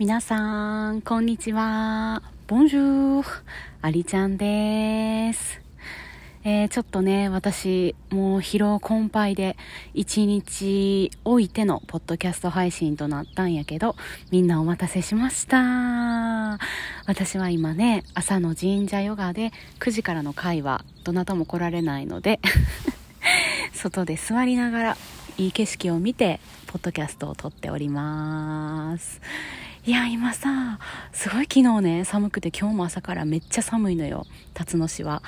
皆さん、こんにちは。ボンジューありちゃんです。えー、ちょっとね、私、もう疲労困憊で一日置いてのポッドキャスト配信となったんやけど、みんなお待たせしました。私は今ね、朝の神社ヨガで9時からの会話、どなたも来られないので 外で座りながらいい景色を見て、ポッドキャストを撮っております。いや、今さ、すごい昨日ね、寒くて今日も朝からめっちゃ寒いのよ、辰野市は。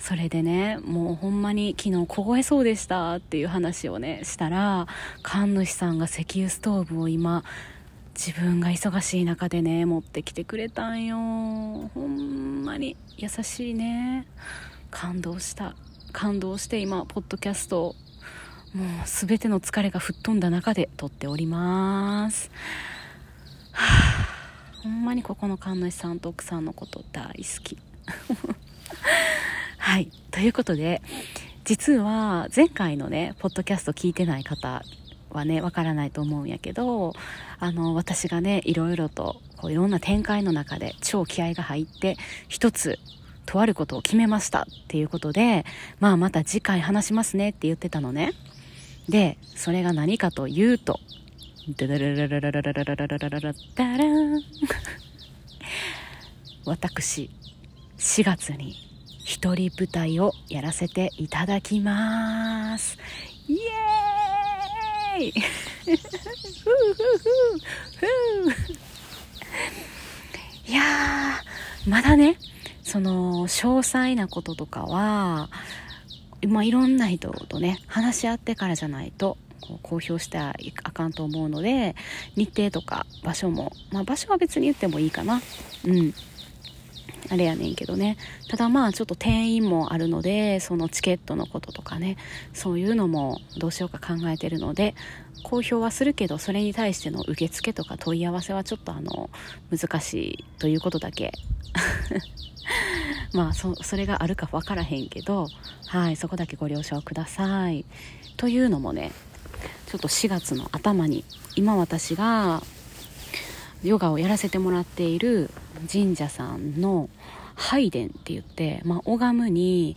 それでね、もうほんまに昨日凍えそうでしたっていう話をね、したら、神主さんが石油ストーブを今、自分が忙しい中でね、持ってきてくれたんよ。ほんまに優しいね。感動した。感動して今、ポッドキャストもう全ての疲れが吹っ飛んだ中で撮っております。はあ、ほんまにここの神主さんと奥さんのこと大好き。はい。ということで実は前回のねポッドキャスト聞いてない方はねわからないと思うんやけどあの私がねいろいろとこういろんな展開の中で超気合が入って一つとあることを決めました。っていうことでまあまた次回話しますねって言ってたのね。でそれが何かというとダラララララララララララララダラン私4月に一人舞台をやらせていただきますイエーイいやまだねその詳細なこととかはまあいろんな人とね話し合ってからじゃないと公表してあかんと思うので日程とか場所も、まあ、場所は別に言ってもいいかな。うん。あれやねんけどね。ただまあちょっと定員もあるのでそのチケットのこととかね。そういうのもどうしようか考えてるので公表はするけどそれに対しての受付とか問い合わせはちょっとあの難しいということだけ。まあそそれがあるか分からへんけどはいそこだけご了承ください。というのもねちょっと4月の頭に今私がヨガをやらせてもらっている神社さんの拝殿って言って、まあ、拝むに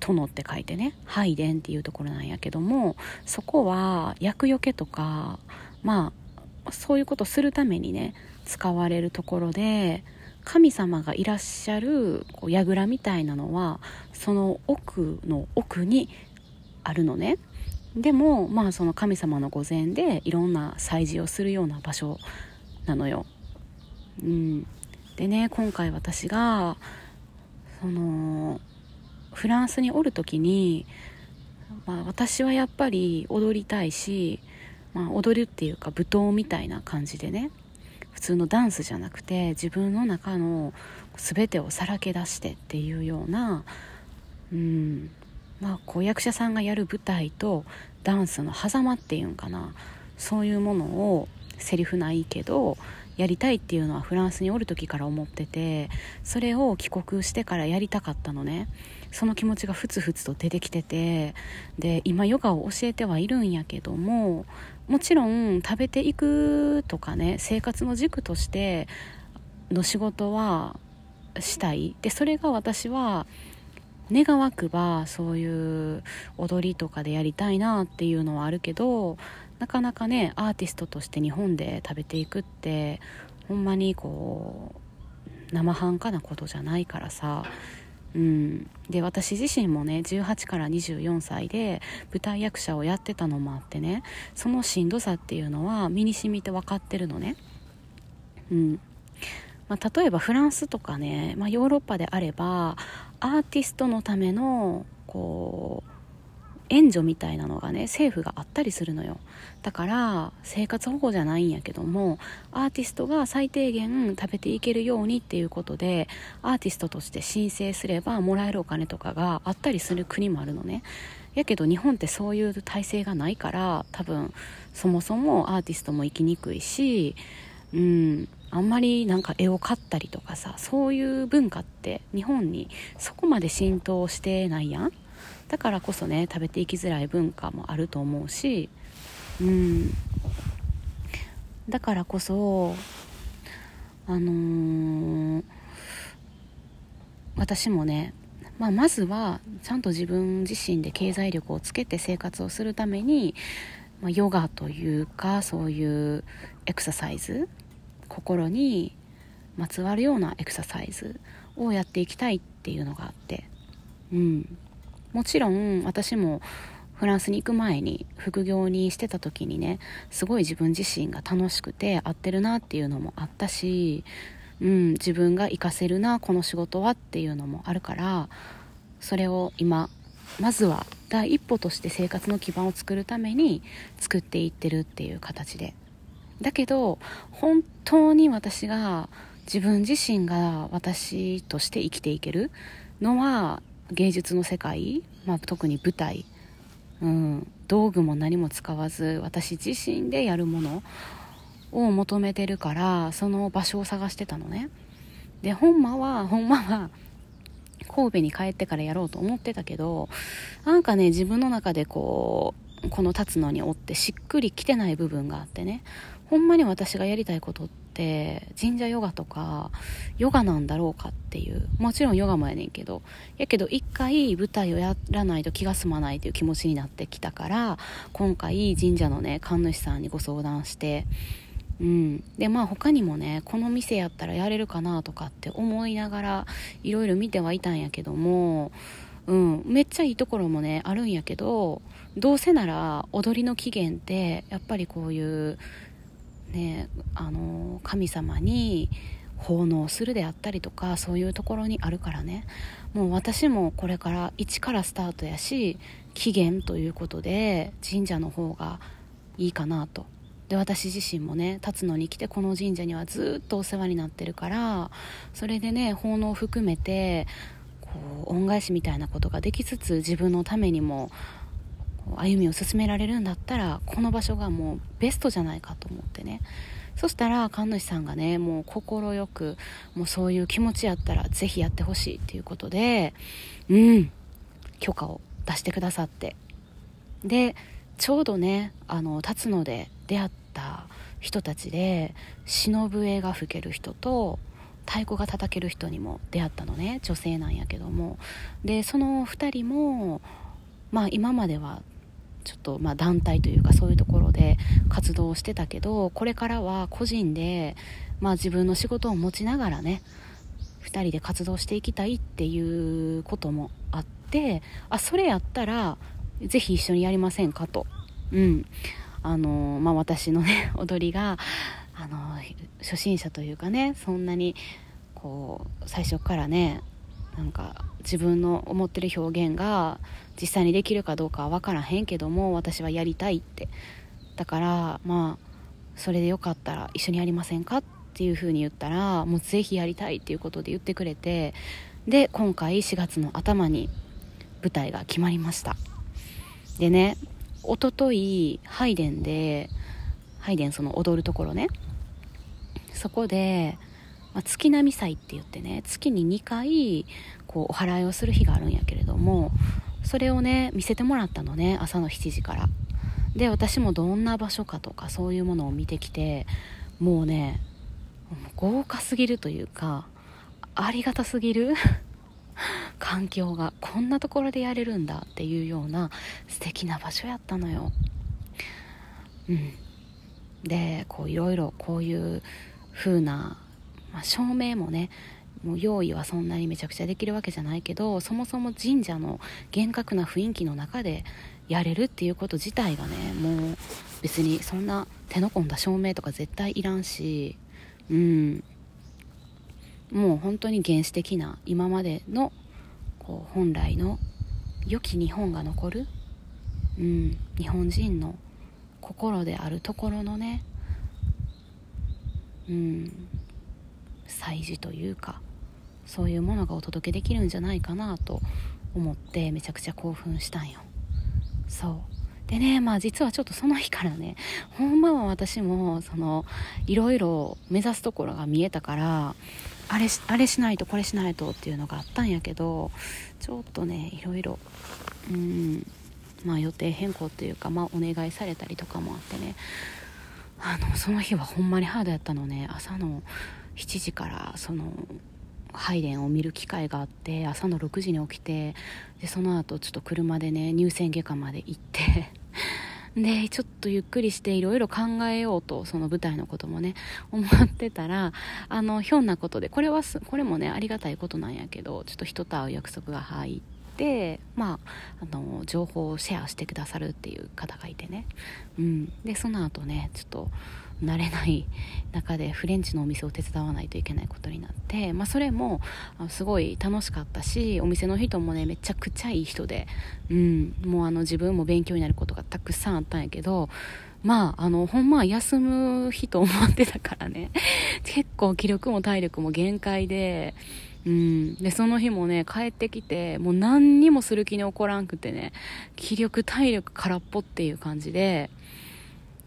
殿って書いてね拝殿っていうところなんやけどもそこは厄除けとかまあそういうことするためにね使われるところで神様がいらっしゃるこう櫓みたいなのはその奥の奥にあるのね。でもまあその神様の御前でいろんな祭事をするような場所なのよ。うん、でね今回私がそのフランスにおる時に、まあ、私はやっぱり踊りたいし、まあ、踊るっていうか舞踏みたいな感じでね普通のダンスじゃなくて自分の中の全てをさらけ出してっていうような、うん、まあ、こう役者さんがやる舞台とダンスの狭間っていうんかな。そういうものをセリフないけどやりたいっていうのはフランスにおる時から思っててそれを帰国してからやりたかったのね。その気持ちがふつふつと出てきててで今ヨガを教えてはいるんやけどももちろん食べていくとかね生活の軸としての仕事はしたい。でそれが私は願わくばそういう踊りとかでやりたいなっていうのはあるけどなかなかねアーティストとして日本で食べていくってほんまにこう生半可なことじゃないからさ。うん、で私自身もね18から24歳で舞台役者をやってたのもあってねそのしんどさっていうのは身に染みて分かってるのね。うん。まあ、例えばフランスとかね、まあ、ヨーロッパであればアーティストのためのこう援助みたいなのがね政府があったりするのよ。だから生活保護じゃないんやけどもアーティストが最低限食べていけるようにっていうことでアーティストとして申請すればもらえるお金とかがあったりする国もあるのね。やけど日本ってそういう体制がないから多分そもそもアーティストも生きにくいしうんあんまりなんか絵を買ったりとかさそういう文化って日本にそこまで浸透してないやん。だからこそね食べていきづらい文化もあると思うしうん。だからこそあのー、私もね、まあ、まずはちゃんと自分自身で経済力をつけて生活をするために、まあ、ヨガというかそういうエクササイズ心にまつわるようなエクササイズをやっていきたいっていうのがあって、うん、もちろん私もフランスに行く前に副業にしてた時にねすごい自分自身が楽しくて合ってるなっていうのもあったし、うん、自分が活かせるなこの仕事はっていうのもあるからそれを今まずは第一歩として生活の基盤を作るために作っていってるっていう形でだけど本当に私が自分自身が私として生きていけるのは芸術の世界、まあ、特に舞台、うん、道具も何も使わず私自身でやるものを求めてるからその場所を探してたのね。でほんまはほんまは神戸に帰ってからやろうと思ってたけどなんかね自分の中でこうこの立つのにおってしっくりきてない部分があってね。ほんまに私がやりたいことって神社ヨガとかヨガなんだろうかっていう。もちろんヨガもやねんけど。やけど一回舞台をやらないと気が済まないという気持ちになってきたから今回神社のね神主さんにご相談して。うん、でまあ他にもねこの店やったらやれるかなとかって思いながらいろいろ見てはいたんやけども、うん、めっちゃいいところもねあるんやけどどうせなら踊りの起源ってやっぱりこういうねあの神様に奉納するであったりとかそういうところにあるからね。もう私もこれから一からスタートやし起源ということで神社の方がいいかなと。で私自身もね立つのに来てこの神社にはずっとお世話になってるからそれでね奉納を含めてこう恩返しみたいなことができつつ自分のためにも歩みを進められるんだったらこの場所がもうベストじゃないかと思ってね。そしたら神主さんがねもう快くもうそういう気持ちやったらぜひやってほしいっていうことでうん許可を出してくださって。でちょうどねあの立つので出会った人たちで忍笛が吹ける人と太鼓が叩ける人にも出会ったのね女性なんやけどもでその2人もまあ今まではちょっとま団体というかそういうところで活動してたけどこれからは個人で、まあ、自分の仕事を持ちながらね2人で活動していきたいっていうこともあってあそれやったらぜひ一緒にやりませんかと。うんあのまあ、私のね 踊りがあの初心者というかねそんなにこう最初からねなんか自分の思ってる表現が実際にできるかどうかは分からへんけども私はやりたいって。だからまあそれでよかったら一緒にやりませんかっていう風に言ったらもうぜひやりたいっていうことで言ってくれてで今回4月の頭に舞台が決まりました。でねおとといハイデンでハイデンその踊るところねそこで、まあ、月並祭って言ってね月に2回こうお祓いをする日があるんやけれどもそれをね見せてもらったのね朝の7時から。で私もどんな場所かとかそういうものを見てきてもうね豪華すぎるというかありがたすぎる 環境がこんなところでやれるんだっていうような素敵な場所やったのよ。うん。でこういろいろこういう風な、まあ、照明もねもう用意はそんなにめちゃくちゃできるわけじゃないけどそもそも神社の厳格な雰囲気の中でやれるっていうこと自体がねもう別にそんな手の込んだ照明とか絶対いらんしうん。もう本当に原始的な今までのこう本来の良き日本が残る、うん、日本人の心であるところのね、うん、祭事というかそういうものがお届けできるんじゃないかなと思ってめちゃくちゃ興奮したんよ。そう。でねまあ実はちょっとその日からねほんまは私もそのいろいろ目指すところが見えたからあれあれしないとこれしないとっていうのがあったんやけどちょっとねいろいろうんまあ予定変更っていうかまあお願いされたりとかもあってねあのその日はほんまにハードやったのね。朝の7時からその配電を見る機会があって朝の6時に起きてでその後ちょっと車でね乳腺外科まで行って でちょっとゆっくりしていろいろ考えようとその舞台のこともね思ってたらあのひょんなことでこれはこれもねありがたいことなんやけどちょっと人と会う約束が入ってて、まあ、あの情報をシェアしてくださるっていう方がいてね、うん、でその後ねちょっと慣れない中でフレンチのお店を手伝わないといけないことになって、まあ、それもすごい楽しかったしお店の人もねめちゃくちゃいい人で、うん、もうあの自分も勉強になることがたくさんあったんやけどまあ、あの、ほんま休む日と思ってたからね、結構気力も体力も限界で、うん。で、その日もね、帰ってきて、もう何にもする気に起こらんくてね、気力、体力空っぽっていう感じで、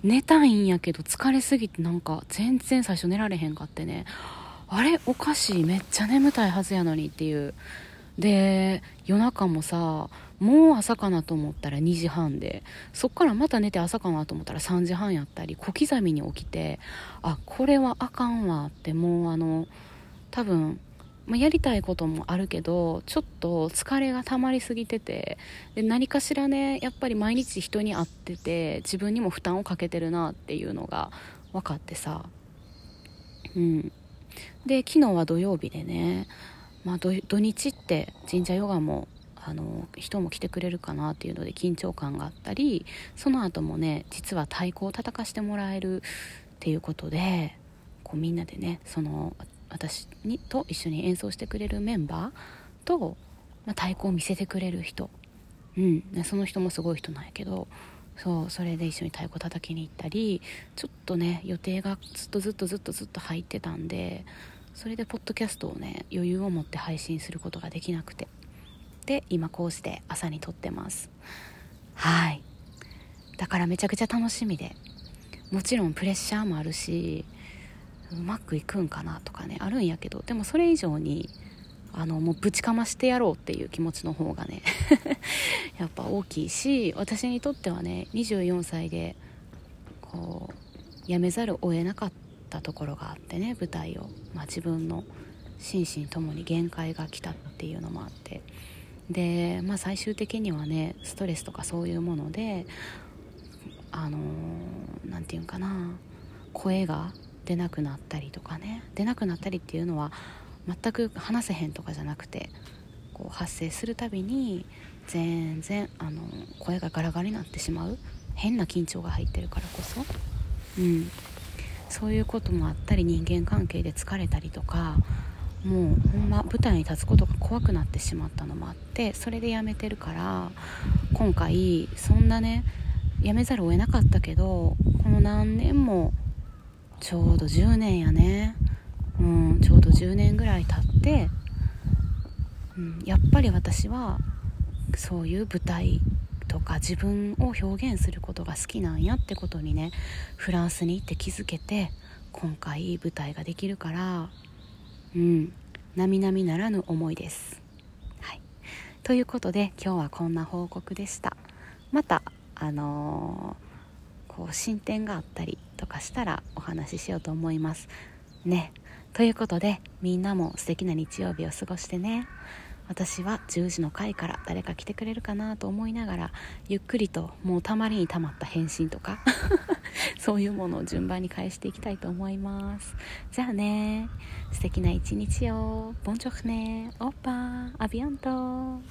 寝たいんやけど疲れすぎてなんか全然最初寝られへんかってね、あれ？おかしい、めっちゃ眠たいはずやのにっていう。で、夜中もさ、もう朝かなと思ったら2時半で、そっからまた寝て朝かなと思ったら3時半やったり、小刻みに起きて、あ、これはあかんわって、もうあの、多分、まあ、やりたいこともあるけどちょっと疲れが溜まりすぎててで何かしらねやっぱり毎日人に会ってて自分にも負担をかけてるなっていうのが分かってさ。うん。で昨日は土曜日でね、まあ、土日って神社ヨガもあの人も来てくれるかなっていうので緊張感があったりその後もね実は太鼓を叩かしてもらえるっていうことでこうみんなでねその私にと一緒に演奏してくれるメンバーと、まあ、太鼓を見せてくれる人、うん、その人もすごい人なんやけどそうそれで一緒に太鼓叩きに行ったりちょっとね予定がずっとずっとずっとずっと入ってたんでそれでポッドキャストをね余裕を持って配信することができなくて。で今こうして朝に撮ってます。はい。だからめちゃくちゃ楽しみで。もちろんプレッシャーもあるしうまくいくんかなとかねあるんやけどでもそれ以上にあのもうぶちかましてやろうっていう気持ちの方がね やっぱ大きいし私にとってはね24歳でこう辞めざるを得なかったところがあってね舞台を、まあ、自分の心身ともに限界が来たっていうのもあって。で、まあ、最終的にはねストレスとかそういうものであの何、て言うんかな声が出なくなったりとかね。出なくなったりっていうのは全く話せへんとかじゃなくてこう発生するたびに全然あの声がガラガラになってしまう。変な緊張が入ってるからこそ、うん、そういうこともあったり人間関係で疲れたりとかもうほんま舞台に立つことが怖くなってしまったのもあってそれでやめてるから今回そんなねやめざるを得なかったけどこの何年もちょうど10年やねうんちょうど10年ぐらい経って、うん、やっぱり私はそういう舞台とか自分を表現することが好きなんやってことにねフランスに行って気づけて今回舞台ができるからうん並々ならぬ思いです。はい、ということで今日はこんな報告でした。またあのーこう進展があったりかしたらお話ししようと思います。ね。ということでみんなも素敵な日曜日を過ごしてね。私は10時の回から誰か来てくれるかなと思いながらゆっくりともうたまりにたまった返信とか そういうものを順番に返していきたいと思います。じゃあね。素敵な一日を。ボンジョフねオッパーアビアント